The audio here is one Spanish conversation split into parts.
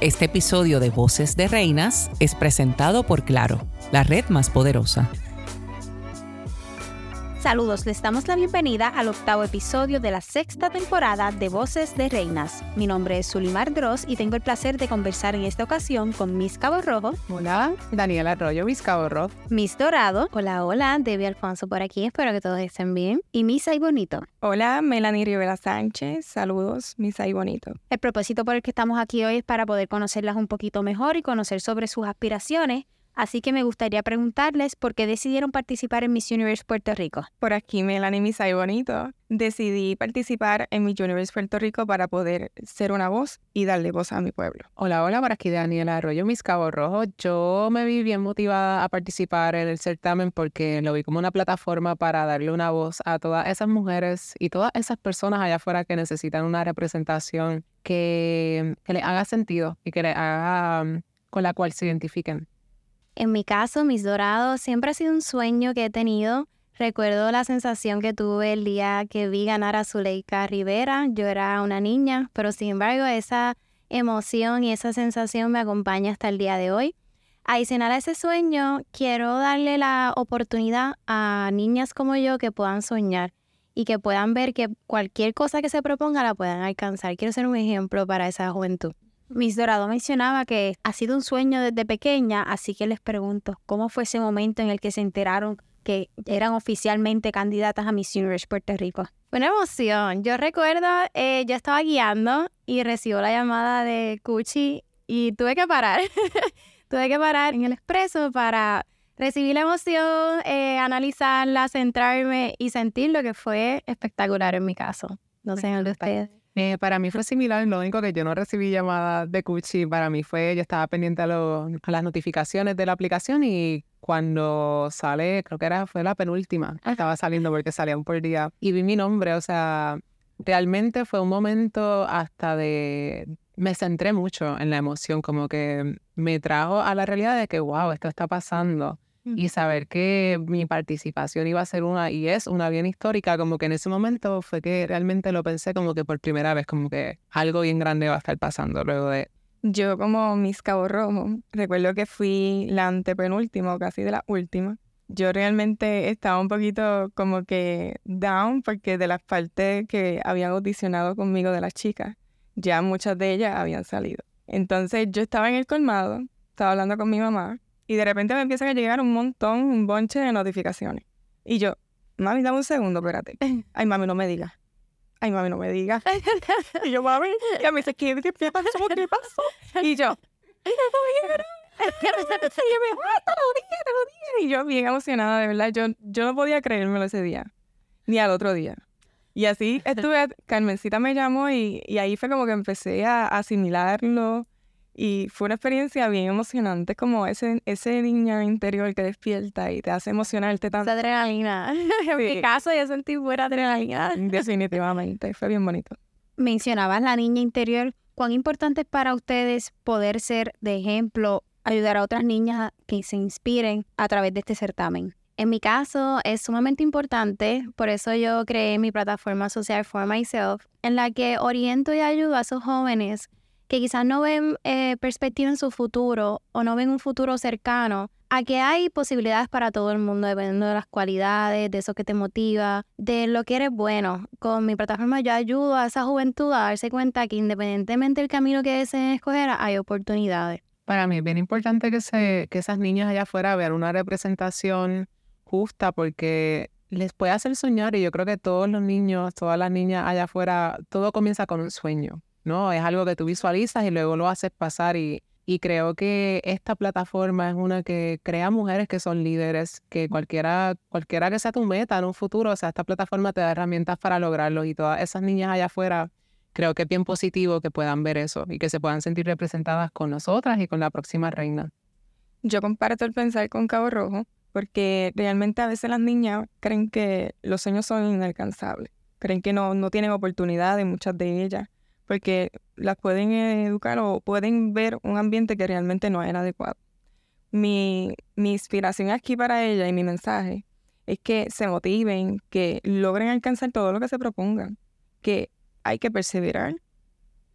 Este episodio de Voces de Reinas es presentado por Claro, la red más poderosa. Saludos, les damos la bienvenida al octavo episodio de la sexta temporada de Voces de Reinas. Mi nombre es Sulimar Dross y tengo el placer de conversar en esta ocasión con Miss Cabo Rojo. Hola, Daniela Arroyo, Miss Cabo Rojo. Miss Dorado. Hola, hola, Debbie Alfonso por aquí, espero que todos estén bien. Y Miss Ay Bonito. Hola, Melanie Rivera Sánchez. Saludos, Miss Ay Bonito. El propósito por el que estamos aquí hoy es para poder conocerlas un poquito mejor y conocer sobre sus aspiraciones Así que me gustaría preguntarles por qué decidieron participar en Miss Universe Puerto Rico. Por aquí, Melanie Misay Bonito. Decidí participar en Miss Universe Puerto Rico para poder ser una voz y darle voz a mi pueblo. Hola, hola, por aquí Daniela Arroyo, Miss Cabo Rojo. Yo me vi bien motivada a participar en el certamen porque lo vi como una plataforma para darle una voz a todas esas mujeres y todas esas personas allá afuera que necesitan una representación que, que les haga sentido y que les haga mm, con la cual se identifiquen. En mi caso, mis dorados siempre ha sido un sueño que he tenido. Recuerdo la sensación que tuve el día que vi ganar a Zuleika Rivera. Yo era una niña, pero sin embargo esa emoción y esa sensación me acompaña hasta el día de hoy. Adicional a ese sueño, quiero darle la oportunidad a niñas como yo que puedan soñar y que puedan ver que cualquier cosa que se proponga la puedan alcanzar. Quiero ser un ejemplo para esa juventud. Miss Dorado mencionaba que ha sido un sueño desde pequeña, así que les pregunto, ¿cómo fue ese momento en el que se enteraron que eran oficialmente candidatas a Miss Universe Puerto Rico? Una emoción. Yo recuerdo, eh, yo estaba guiando y recibo la llamada de Cuchi y tuve que parar. tuve que parar en el expreso para recibir la emoción, eh, analizarla, centrarme y sentir lo que fue espectacular en mi caso. No sé, en ustedes. Eh, para mí fue similar, lo único que yo no recibí llamadas de Cuchi, para mí fue, yo estaba pendiente a, las notificaciones de la aplicación y cuando sale, creo que era, fue la penúltima, estaba saliendo porque salían por día y vi mi nombre, o sea, realmente fue un momento hasta de, me centré mucho en la emoción, como que me trajo a la realidad de que, wow, esto está pasando y saber que mi participación iba a ser una, y es una bien histórica, como que en ese momento fue que realmente lo pensé como que por primera vez, como que algo bien grande va a estar pasando luego de... Yo como Miss Cabo Rojo, recuerdo que fui la antepenúltima, casi de la última. Yo realmente estaba un poquito como que down porque de las partes que habían audicionado conmigo de las chicas, ya muchas de ellas habían salido. Entonces yo estaba en el colmado, estaba hablando con mi mamá y de repente me empiezan a llegar un montón, un bonche de notificaciones. Y yo, mami, dame un segundo, espérate. Ay, mami, no me digas. Ay, mami, no me digas. y yo, mami, y a mí se ¿qué, ¿qué pasó? ¿Qué pasó? Y yo, y yo bien emocionada, de verdad. Yo, yo no podía creérmelo ese día, ni al otro día. Y así estuve, Carmencita me llamó y, y ahí fue como que empecé a asimilarlo y fue una experiencia bien emocionante, como ese, ese niño interior que despierta y te hace emocionarte tanto. Esa adrenalina. en mi caso, yo sentí buena adrenalina. Definitivamente, fue bien bonito. Mencionabas la niña interior. ¿Cuán importante es para ustedes poder ser de ejemplo, ayudar a otras niñas que se inspiren a través de este certamen? En mi caso es sumamente importante, por eso yo creé mi plataforma social For Myself, en la que oriento y ayudo a esos jóvenes que quizás no ven eh, perspectiva en su futuro o no ven un futuro cercano, a que hay posibilidades para todo el mundo dependiendo de las cualidades, de eso que te motiva, de lo que eres bueno. Con mi plataforma yo ayudo a esa juventud a darse cuenta que independientemente del camino que deseen escoger, hay oportunidades. Para mí es bien importante que, se, que esas niñas allá afuera vean una representación justa porque les puede hacer soñar y yo creo que todos los niños, todas las niñas allá afuera, todo comienza con un sueño. ¿No? Es algo que tú visualizas y luego lo haces pasar y, creo que esta plataforma es una que crea mujeres que son líderes, que cualquiera, cualquiera que sea tu meta en un futuro, o sea, esta plataforma te da herramientas para lograrlo y todas esas niñas allá afuera, creo que es bien positivo que puedan ver eso y que se puedan sentir representadas con nosotras y con la próxima reina. Yo comparto el pensar con Cabo Rojo porque realmente a veces las niñas creen que los sueños son inalcanzables, creen que no, no tienen oportunidades, muchas de ellas porque las pueden educar o pueden ver un ambiente que realmente no era adecuado. Mi, mi inspiración aquí para ella y mi mensaje es que se motiven, que logren alcanzar todo lo que se propongan, que hay que perseverar,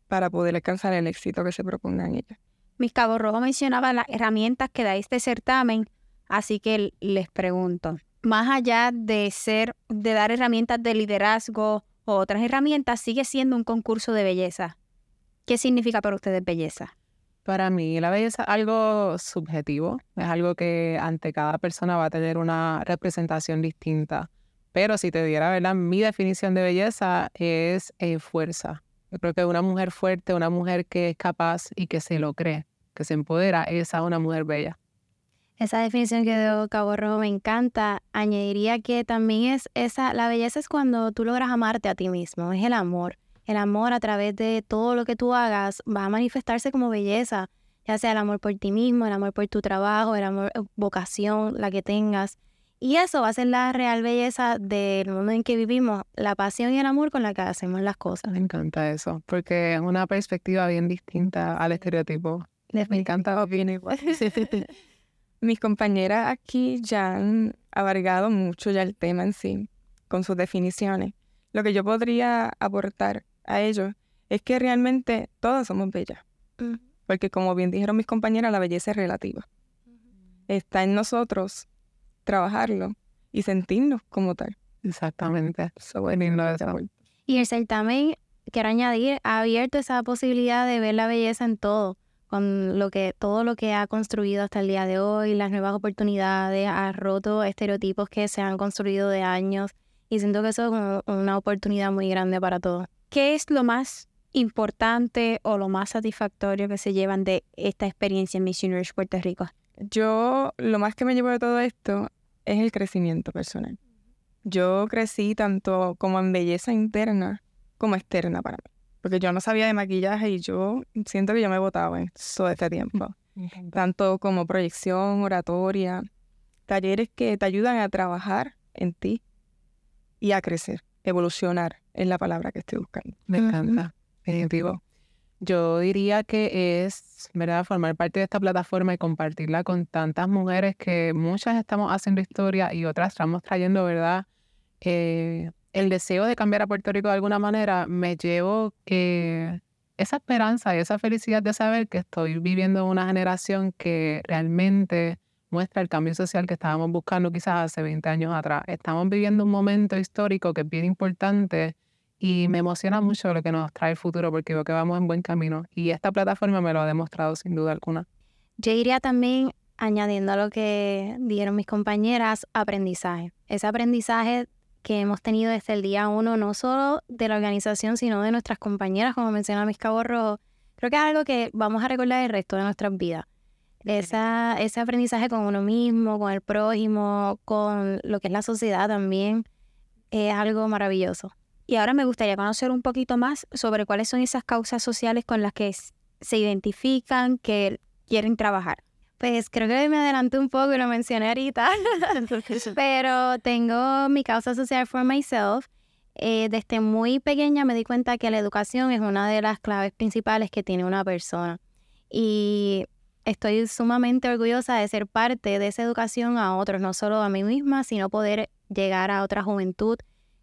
para poder alcanzar el éxito que se propongan ellas. Mis Cabo Rojo mencionaba las herramientas que da este certamen, así que les pregunto, más allá de ser, de dar herramientas de liderazgo otras herramientas, sigue siendo un concurso de belleza. ¿Qué significa para ustedes belleza? Para mí la belleza es algo subjetivo, es algo que ante cada persona va a tener una representación distinta. Pero si te diera, ¿verdad? Mi definición de belleza es eh, fuerza. Yo creo que una mujer fuerte, una mujer que es capaz y que se lo cree, que se empodera, esa es una mujer bella. Esa definición que dio Cabo Rojo me encanta. Añadiría que también es esa, la belleza es cuando tú logras amarte a ti mismo, es el amor. El amor a través de todo lo que tú hagas va a manifestarse como belleza, ya sea el amor por ti mismo, el amor por tu trabajo, el amor, eh, vocación, la que tengas. Y eso va a ser la real belleza del mundo en que vivimos, la pasión y el amor con la que hacemos las cosas. Me encanta eso, porque es una perspectiva bien distinta al estereotipo. Me encanta bien igual. Mis compañeras aquí ya han abarcado mucho ya el tema en sí, con sus definiciones. Lo que yo podría aportar a ellos es que realmente todas somos bellas. Porque como bien dijeron mis compañeras, la belleza es relativa. Está en nosotros trabajarlo y sentirnos como tal. Exactamente. y el certamen, quiero añadir, ha abierto esa posibilidad de ver la belleza en todo, con lo que, todo lo que ha construido hasta el día de hoy, las nuevas oportunidades, ha roto estereotipos que se han construido de años y siento que eso es una oportunidad muy grande para todos. ¿Qué es lo más importante o lo más satisfactorio que se llevan de esta experiencia en Miss Universe Puerto Rico? Yo lo más que me llevo de todo esto es el crecimiento personal. Yo crecí tanto como en belleza interna como externa para mí. Porque yo no sabía de maquillaje y yo siento que yo me botaba en todo este tiempo. Tanto como proyección, oratoria, talleres que te ayudan a trabajar en ti y a crecer, evolucionar es la palabra que estoy buscando. Me encanta, definitivo. Yo diría que es, ¿verdad?, formar parte de esta plataforma y compartirla con tantas mujeres que muchas estamos haciendo historia y otras estamos trayendo, ¿verdad? Eh, el deseo de cambiar a Puerto Rico de alguna manera, me llevo que esa esperanza y esa felicidad de saber que estoy viviendo una generación que realmente muestra el cambio social que estábamos buscando quizás hace 20 años atrás. Estamos viviendo un momento histórico que es bien importante y me emociona mucho lo que nos trae el futuro porque veo que vamos en buen camino y esta plataforma me lo ha demostrado sin duda alguna. Yo iría también añadiendo a lo que dieron mis compañeras, aprendizaje. Ese aprendizaje que hemos tenido desde el día uno, no solo de la organización, sino de nuestras compañeras, como menciona Mis Cabo Rojo, creo que es algo que vamos a recordar el resto de nuestras vidas. Esa, ese aprendizaje con uno mismo, con el prójimo, con lo que es la sociedad también, es algo maravilloso. Y ahora me gustaría conocer un poquito más sobre cuáles son esas causas sociales con las que se identifican, que quieren trabajar. Pues creo que me adelanté un poco y lo mencioné ahorita, pero tengo mi causa social for myself. Eh, desde muy pequeña me di cuenta que la educación es una de las claves principales que tiene una persona. Y estoy sumamente orgullosa de ser parte de esa educación a otros, no solo a mí misma, sino poder llegar a otra juventud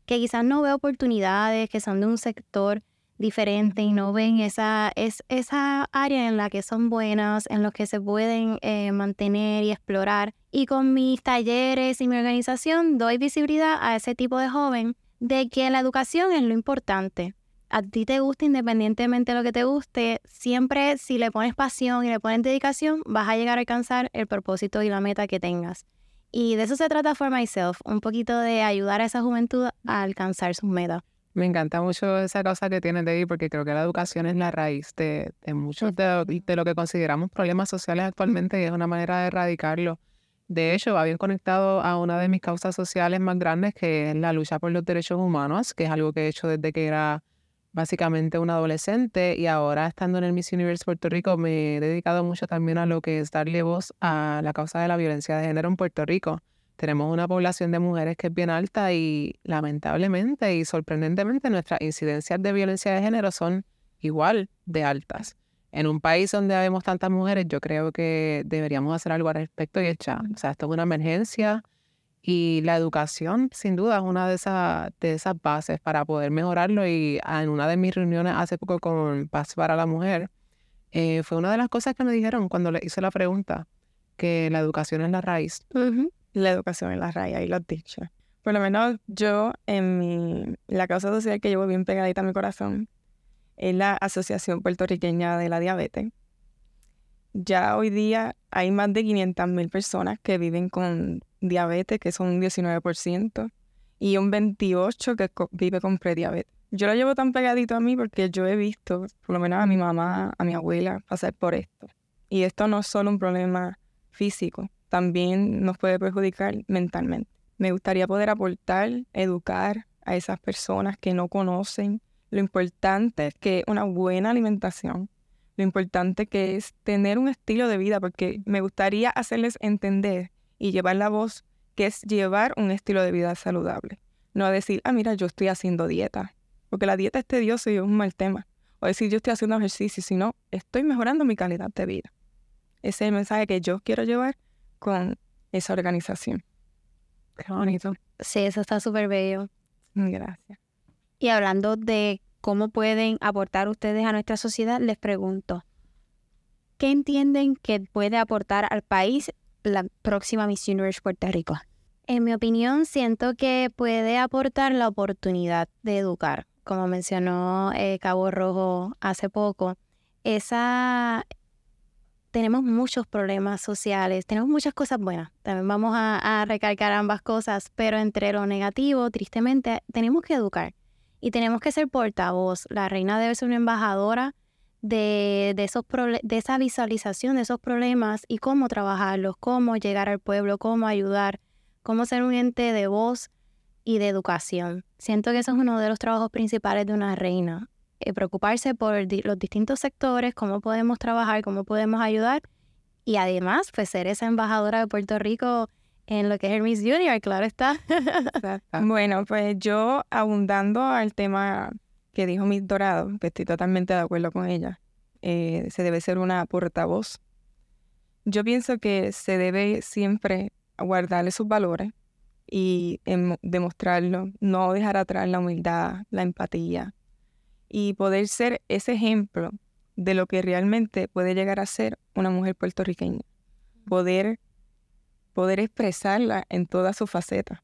que quizás no ve oportunidades, que son de un sector diferente y no ven esa, es, esa área en la que son buenas, en los que se pueden eh, mantener y explorar. Y con mis talleres y mi organización doy visibilidad a ese tipo de joven de que la educación es lo importante. A ti te gusta independientemente de lo que te guste, siempre si le pones pasión y le pones dedicación, vas a llegar a alcanzar el propósito y la meta que tengas. Y de eso se trata For Myself, un poquito de ayudar a esa juventud a alcanzar sus metas. Me encanta mucho esa cosa que tienes de ahí porque creo que la educación es la raíz de, muchos de, de, lo que consideramos problemas sociales actualmente y es una manera de erradicarlo. De hecho, va bien conectado a una de mis causas sociales más grandes que es la lucha por los derechos humanos, que es algo que he hecho desde que era básicamente un adolescente y ahora estando en el Miss Universe Puerto Rico me he dedicado mucho también a lo que es darle voz a la causa de la violencia de género en Puerto Rico. Tenemos una población de mujeres que es bien alta y lamentablemente y sorprendentemente nuestras incidencias de violencia de género son igual de altas. En un país donde vemos tantas mujeres, yo creo que deberíamos hacer algo al respecto y echar. O sea, esto es una emergencia Y la educación, sin duda, es una de esas, de esas bases para poder mejorarlo. Y en una de mis reuniones hace poco con Paz para la Mujer, eh, fue una de las cosas que me dijeron cuando le hice la pregunta, que la educación es la raíz. La educación es la raíz, ahí lo has dicho. Por lo menos yo, en mi, la causa social que llevo bien pegadita a mi corazón, es la Asociación Puertorriqueña de la Diabetes. Ya hoy día hay más de 500.000 personas que viven con diabetes, que son un 19%, y un 28% que vive con prediabetes. Yo lo llevo tan pegadito a mí porque yo he visto, por lo menos a mi mamá, a mi abuela, pasar por esto. Y esto no es solo un problema físico, también nos puede perjudicar mentalmente. Me gustaría poder aportar, educar a esas personas que no conocen lo importante es que una buena alimentación, lo importante que es tener un estilo de vida, porque me gustaría hacerles entender y llevar la voz que es llevar un estilo de vida saludable. No decir, ah, mira, yo estoy haciendo dieta, porque la dieta es tediosa y es un mal tema. O decir, yo estoy haciendo ejercicio, sino estoy mejorando mi calidad de vida. Ese es el mensaje que yo quiero llevar con esa organización. Qué bonito. Sí, eso está súper bello. Gracias. Y hablando de cómo pueden aportar ustedes a nuestra sociedad, les pregunto, ¿qué entienden que puede aportar al país la próxima Miss Universe Puerto Rico? En mi opinión, siento que puede aportar la oportunidad de educar, como mencionó eh, Cabo Rojo hace poco. Esa tenemos muchos problemas sociales, tenemos muchas cosas buenas. También vamos a, recalcar ambas cosas, pero entre lo negativo, tristemente, tenemos que educar y tenemos que ser portavoz. La reina debe ser una embajadora de, esos de esa visualización de esos problemas y cómo trabajarlos, cómo llegar al pueblo, cómo ayudar, cómo ser un ente de voz y de educación. Siento que eso es uno de los trabajos principales de una reina, eh, preocuparse por los distintos sectores, cómo podemos trabajar, cómo podemos ayudar y además pues ser esa embajadora de Puerto Rico en lo que es el Miss Junior, claro está. bueno, pues yo abundando al tema que dijo Miss Dorado, que estoy totalmente de acuerdo con ella, eh, se debe ser una portavoz. Yo pienso que se debe siempre guardarle sus valores y demostrarlo, no dejar atrás la humildad, la empatía y poder ser ese ejemplo de lo que realmente puede llegar a ser una mujer puertorriqueña. Poder poder expresarla en todas sus facetas.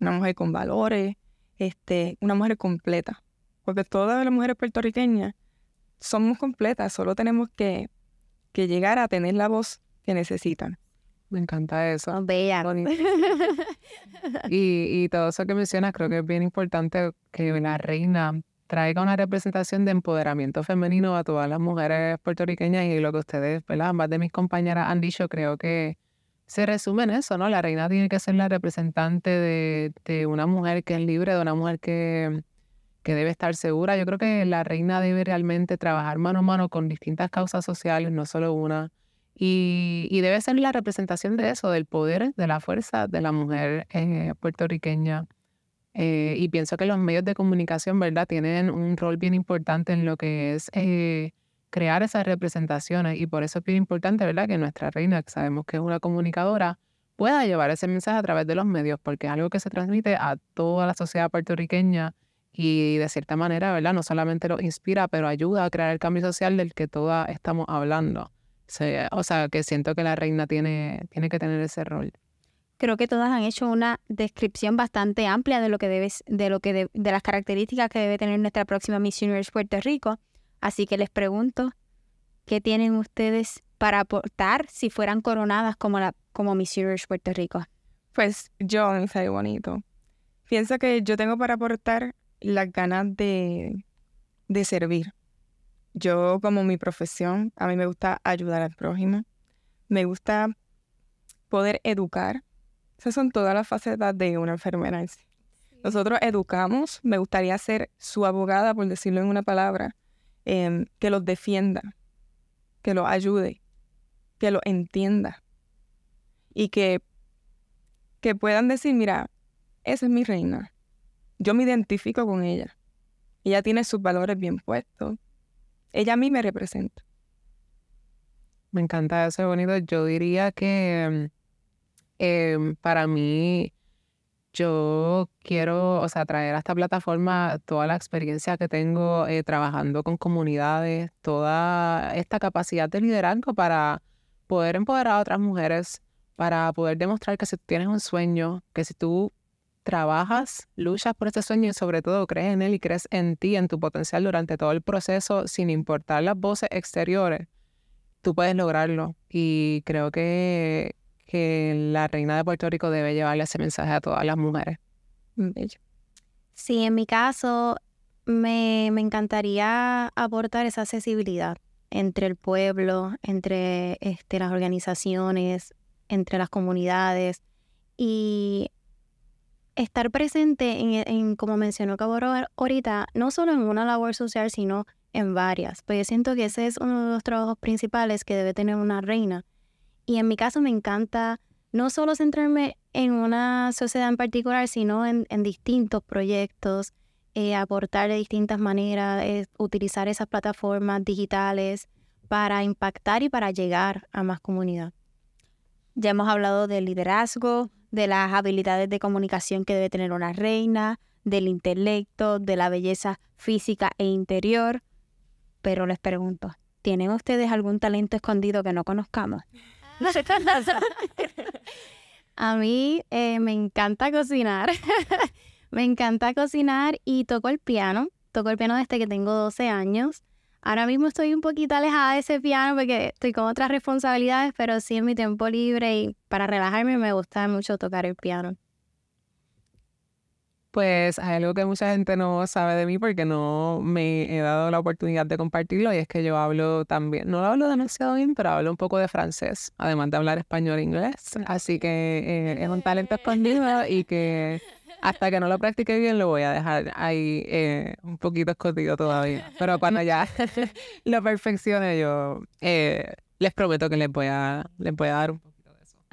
Una mujer con valores, este, una mujer completa. Porque todas las mujeres puertorriqueñas somos completas, solo tenemos que, que llegar a tener la voz que necesitan. Me encanta eso. bella. y, y todo eso que mencionas, creo que es bien importante que la reina traiga una representación de empoderamiento femenino a todas las mujeres puertorriqueñas y lo que ustedes, ¿verdad? Ambas de mis compañeras han dicho, creo que se resume en eso, ¿no? La reina tiene que ser la representante de, una mujer que es libre, de una mujer que, que debe estar segura. Yo creo que la reina debe realmente trabajar mano a mano con distintas causas sociales, no solo una. Y, y debe ser la representación de eso, del poder, de la fuerza de la mujer eh, puertorriqueña. Eh, y pienso que los medios de comunicación, ¿verdad?, tienen un rol bien importante en lo que es eh, crear esas representaciones y por eso es bien importante, ¿verdad? Que nuestra reina, que sabemos que es una comunicadora, pueda llevar ese mensaje a través de los medios, porque es algo que se transmite a toda la sociedad puertorriqueña y de cierta manera, ¿verdad? No solamente lo inspira, pero ayuda a crear el cambio social del que todas estamos hablando. O sea, que siento que la reina tiene, tiene que tener ese rol. Creo que todas han hecho una descripción bastante amplia de lo que debes, de lo que de, las características que debe tener nuestra próxima Miss Universe Puerto Rico. Así que les pregunto, ¿qué tienen ustedes para aportar si fueran coronadas como, la, como Miss Universe Puerto Rico? Pues yo, soy bonito. Pienso que yo tengo para aportar las ganas de, de servir. Yo como mi profesión, a mí me gusta ayudar al prójimo. Me gusta poder educar. Esas son todas las facetas de una enfermera. Nosotros educamos, me gustaría ser su abogada, por decirlo en una palabra, Em, que los defienda, que los ayude, que los entienda y que, que puedan decir, mira, esa es mi reina, yo me identifico con ella, ella tiene sus valores bien puestos, ella a mí me representa. Me encanta eso, bonito. Yo diría que Em, para mí, yo quiero, o sea, traer a esta plataforma toda la experiencia que tengo eh, trabajando con comunidades, toda esta capacidad de liderazgo para poder empoderar a otras mujeres, para poder demostrar que si tienes un sueño, que si tú trabajas, luchas por ese sueño y sobre todo crees en él y crees en ti, en tu potencial durante todo el proceso, sin importar las voces exteriores, tú puedes lograrlo. Y creo que, que la reina de Puerto Rico debe llevarle ese mensaje a todas las mujeres. Sí, en mi caso, me, me encantaría aportar esa accesibilidad entre el pueblo, entre este, las organizaciones, entre las comunidades y estar presente en, como mencionó Cabo ahorita, no solo en una labor social, sino en varias. Pues yo siento que ese es uno de los trabajos principales que debe tener una reina. Y en mi caso me encanta no solo centrarme en una sociedad en particular, sino en, distintos proyectos, eh, aportar de distintas maneras, utilizar esas plataformas digitales para impactar y para llegar a más comunidad. Ya hemos hablado del liderazgo, de las habilidades de comunicación que debe tener una reina, del intelecto, de la belleza física e interior. Pero les pregunto, ¿tienen ustedes algún talento escondido que no conozcamos? A mí eh, me encanta cocinar. me encanta cocinar y toco el piano. Toco el piano desde que tengo 12 años. Ahora mismo estoy un poquito alejada de ese piano porque estoy con otras responsabilidades, pero sí en mi tiempo libre y para relajarme me gusta mucho tocar el piano. Pues hay algo que mucha gente no sabe de mí porque no me he dado la oportunidad de compartirlo y es que yo hablo también, no lo hablo demasiado bien, pero hablo un poco de francés, además de hablar español e inglés. Así que eh, es un talento escondido y que hasta que no lo practique bien lo voy a dejar ahí eh, un poquito escondido todavía. Pero cuando ya lo perfeccione yo eh, les prometo que les voy a, les voy a dar un eso.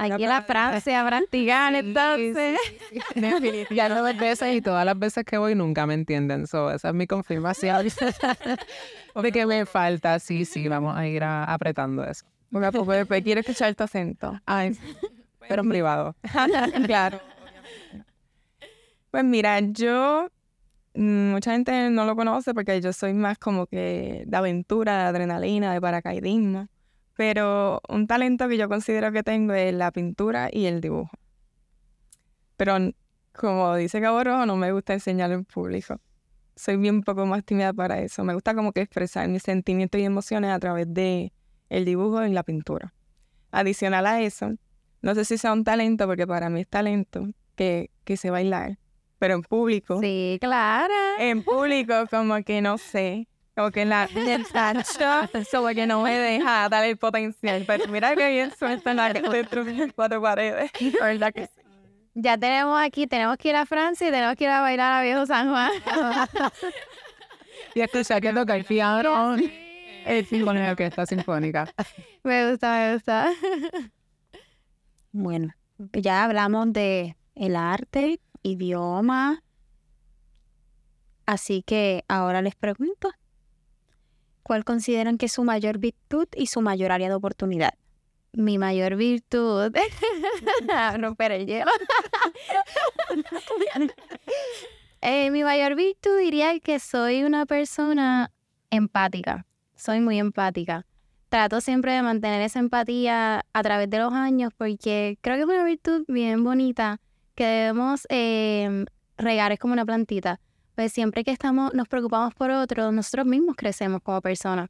Aquí en la Francia practicar entonces. ya no dos veces y todas las veces que voy nunca me entienden. So, esa es mi confirmación de que me falta. Sí, sí, vamos a ir apretando eso. Porque pues, quiero escuchar tu acento. Ay, pero en privado. claro. Pues mira, yo, mm, mucha gente no lo conoce porque yo soy más como que de aventura, de adrenalina, de paracaidismo. Pero un talento que yo considero que tengo es la pintura y el dibujo. Pero como dice Cabo Rojo, no me gusta enseñarlo en público. Soy bien poco más tímida para eso. Me gusta como que expresar mis sentimientos y emociones a través de el dibujo y la pintura. Adicional a eso, no sé si sea un talento, porque para mí es talento que, que sé bailar pero en público. Sí, claro. En público, como que no sé. Como que en la como que no me deja dar el potencial. Pero mira que bien suelta en la dentro de cuatro paredes. ¿Verdad que sí? Ya tenemos aquí, tenemos que ir a Francia y tenemos que ir a bailar a Viejo San Juan. y escuchar que toca el piano. El sinfónica, que está sinfónica. Me gusta, me gusta. Bueno, ya hablamos de el arte, idioma. Así que ahora les pregunto, ¿cuál consideran que es su mayor virtud y su mayor área de oportunidad? Mi mayor virtud, romper el hielo. Eh, mi mayor virtud diría que soy una persona empática. Soy muy empática. Trato siempre de mantener esa empatía a través de los años porque creo que es una virtud bien bonita que debemos em, regar, es como una plantita. Pues siempre que estamos, nos preocupamos por otros, nosotros mismos crecemos como personas.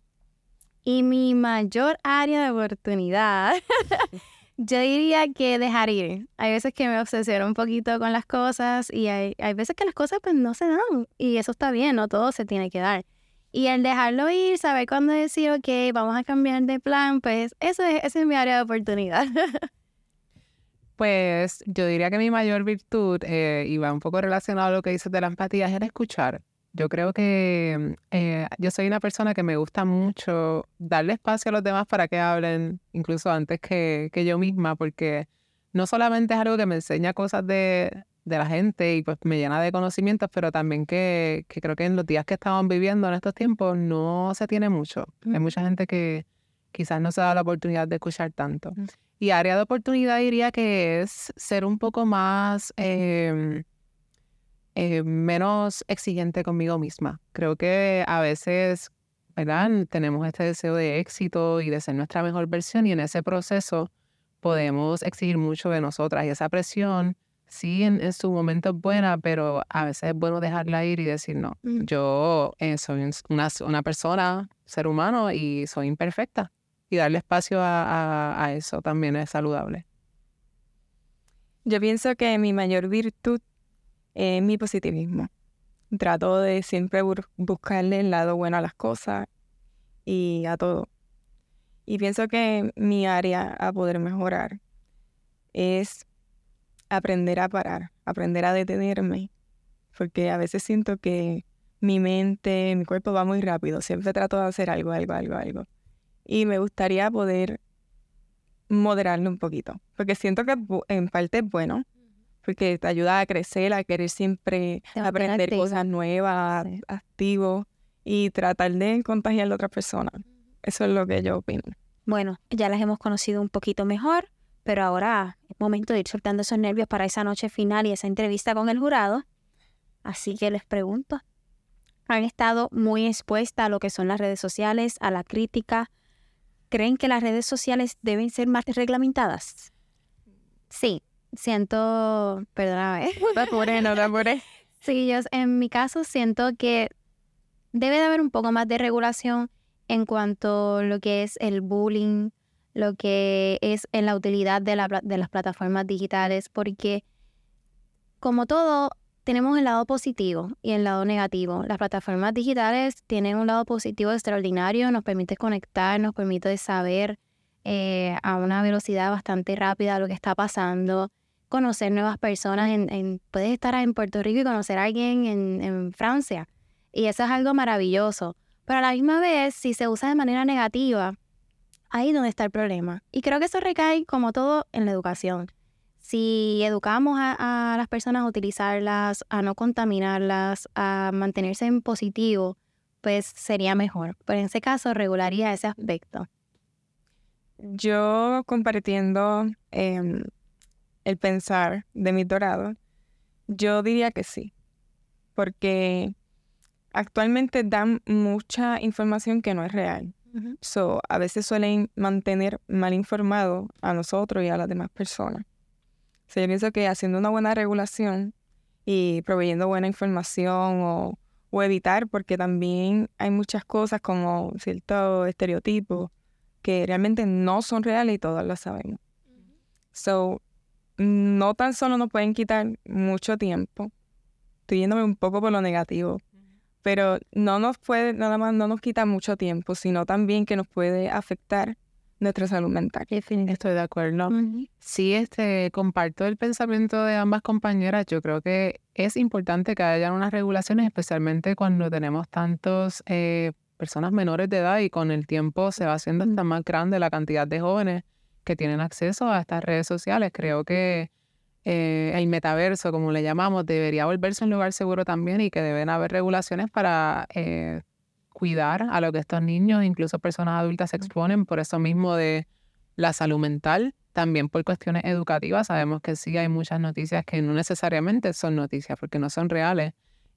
Y mi mayor área de oportunidad, yo diría que dejar ir. Hay veces que me obsesiono un poquito con las cosas y hay, hay veces que las cosas pues no se dan y eso está bien, no todo se tiene que dar. Y el dejarlo ir, saber cuándo decir, ok, vamos a cambiar de plan, pues eso es, esa es mi área de oportunidad. Pues yo diría que mi mayor virtud, eh, y va un poco relacionado a lo que dices de la empatía, es el escuchar. Yo creo que eh, yo soy una persona que me gusta mucho darle espacio a los demás para que hablen, incluso antes que, que yo misma, porque no solamente es algo que me enseña cosas de, de la gente y pues me llena de conocimientos, pero también que, que, creo que en los días que estamos viviendo en estos tiempos no se tiene mucho. Hay mucha gente que quizás no se da la oportunidad de escuchar tanto. Y área de oportunidad diría que es ser un poco más, em, eh, menos exigente conmigo misma. Creo que a veces, ¿verdad? Tenemos este deseo de éxito y de ser nuestra mejor versión y en ese proceso podemos exigir mucho de nosotras y esa presión sí en, su momento es buena, pero a veces es bueno dejarla ir y decir, no, Mm. yo eh, soy un- una, una persona, ser humano y soy imperfecta. Y darle espacio a, eso también es saludable. Yo pienso que mi mayor virtud es mi positivismo. Trato de siempre buscarle el lado bueno a las cosas y a todo. Y pienso que mi área a poder mejorar es aprender a parar, aprender a detenerme, porque a veces siento que mi mente, mi cuerpo va muy rápido, siempre trato de hacer algo, algo, algo, algo. Y me gustaría poder moderarlo un poquito, porque siento que en parte es bueno, porque te ayuda a crecer, a querer siempre Te aprender cosas nuevas, Sí. activo y tratar de contagiar a otra persona. Eso es lo que yo opino. Bueno, ya las hemos conocido un poquito mejor, pero ahora es momento de ir soltando esos nervios para esa noche final y esa entrevista con el jurado. Así que les pregunto, ¿han estado muy expuestas a lo que son las redes sociales, a la crítica? ¿Creen que las redes sociales deben ser más reglamentadas? Sí, siento, perdóname. No te apures, no te apures. Sí, yo en mi caso siento que debe de haber un poco más de regulación en cuanto a lo que es el bullying, lo que es en la utilidad de, la de las plataformas digitales, porque como todo, tenemos el lado positivo y el lado negativo. Las plataformas digitales tienen un lado positivo extraordinario, nos permite conectar, nos permite saber eh, a una velocidad bastante rápida lo que está pasando, conocer nuevas personas. En, puedes estar en Puerto Rico y conocer a alguien en, en Francia. Y eso es algo maravilloso. Pero a la misma vez, si se usa de manera negativa, ahí es donde está el problema. Y creo que eso recae, como todo, en la educación. Si educamos a, a las personas a utilizarlas, a no contaminarlas, a mantenerse en positivo, pues sería mejor. Pero en ese caso, regularía ese aspecto. Yo compartiendo em, el pensar de mi dorado, yo diría que sí, porque actualmente dan mucha información que no es real. So, a veces suelen mantener mal informado a nosotros y a las demás personas. Yo pienso que haciendo una buena regulación y proveyendo buena información o, o evitar, porque también hay muchas cosas como ciertos estereotipos que realmente no son reales y todos lo sabemos. So, no tan solo nos pueden quitar mucho tiempo, estoy yéndome un poco por lo negativo, pero no nos puede, nada más no nos quita mucho tiempo, sino también que nos puede afectar nuestra salud mental. Estoy de acuerdo. Sí, este, comparto el pensamiento de ambas compañeras. Yo creo que es importante que haya unas regulaciones, especialmente cuando tenemos tantos eh, personas menores de edad y con el tiempo se va haciendo hasta más grande la cantidad de jóvenes que tienen acceso a estas redes sociales. Creo que eh, el metaverso, como le llamamos, debería volverse un lugar seguro también y que deben haber regulaciones para eh, cuidar a lo que estos niños, incluso personas adultas, se exponen por eso mismo de la salud mental, también por cuestiones educativas. Sabemos que sí hay muchas noticias que no necesariamente son noticias porque no son reales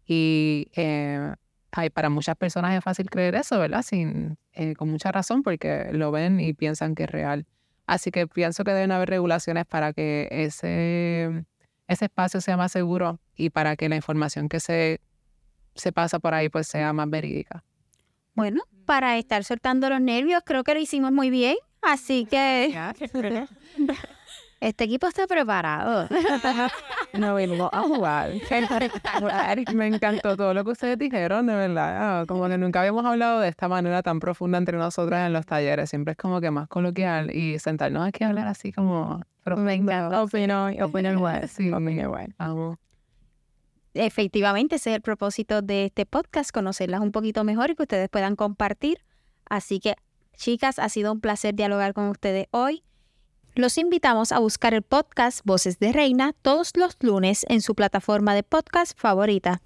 y eh, hay, para muchas personas es fácil creer eso, ¿verdad? Sin, eh, con mucha razón porque lo ven y piensan que es real. Así que pienso que deben haber regulaciones para que ese, ese espacio sea más seguro y para que la información que se, se pasa por ahí pues sea más verídica. Bueno, para estar soltando los nervios, creo que lo hicimos muy bien. Así que Este equipo está preparado. No vengo a jugar. Me encantó todo lo que ustedes dijeron, de verdad. Ah, Como que nunca habíamos hablado de esta manera tan profunda entre nosotras en los talleres. Siempre es como que más coloquial y sentarnos aquí a hablar así como... Me encanta. Opino, opino igual. Sí. opino igual. Vamos. Efectivamente ese es el propósito de este podcast, conocerlas un poquito mejor y que ustedes puedan compartir. Así que, chicas, ha sido un placer dialogar con ustedes hoy. Los invitamos a buscar el podcast Voces de Reina todos los lunes en su plataforma de podcast favorita.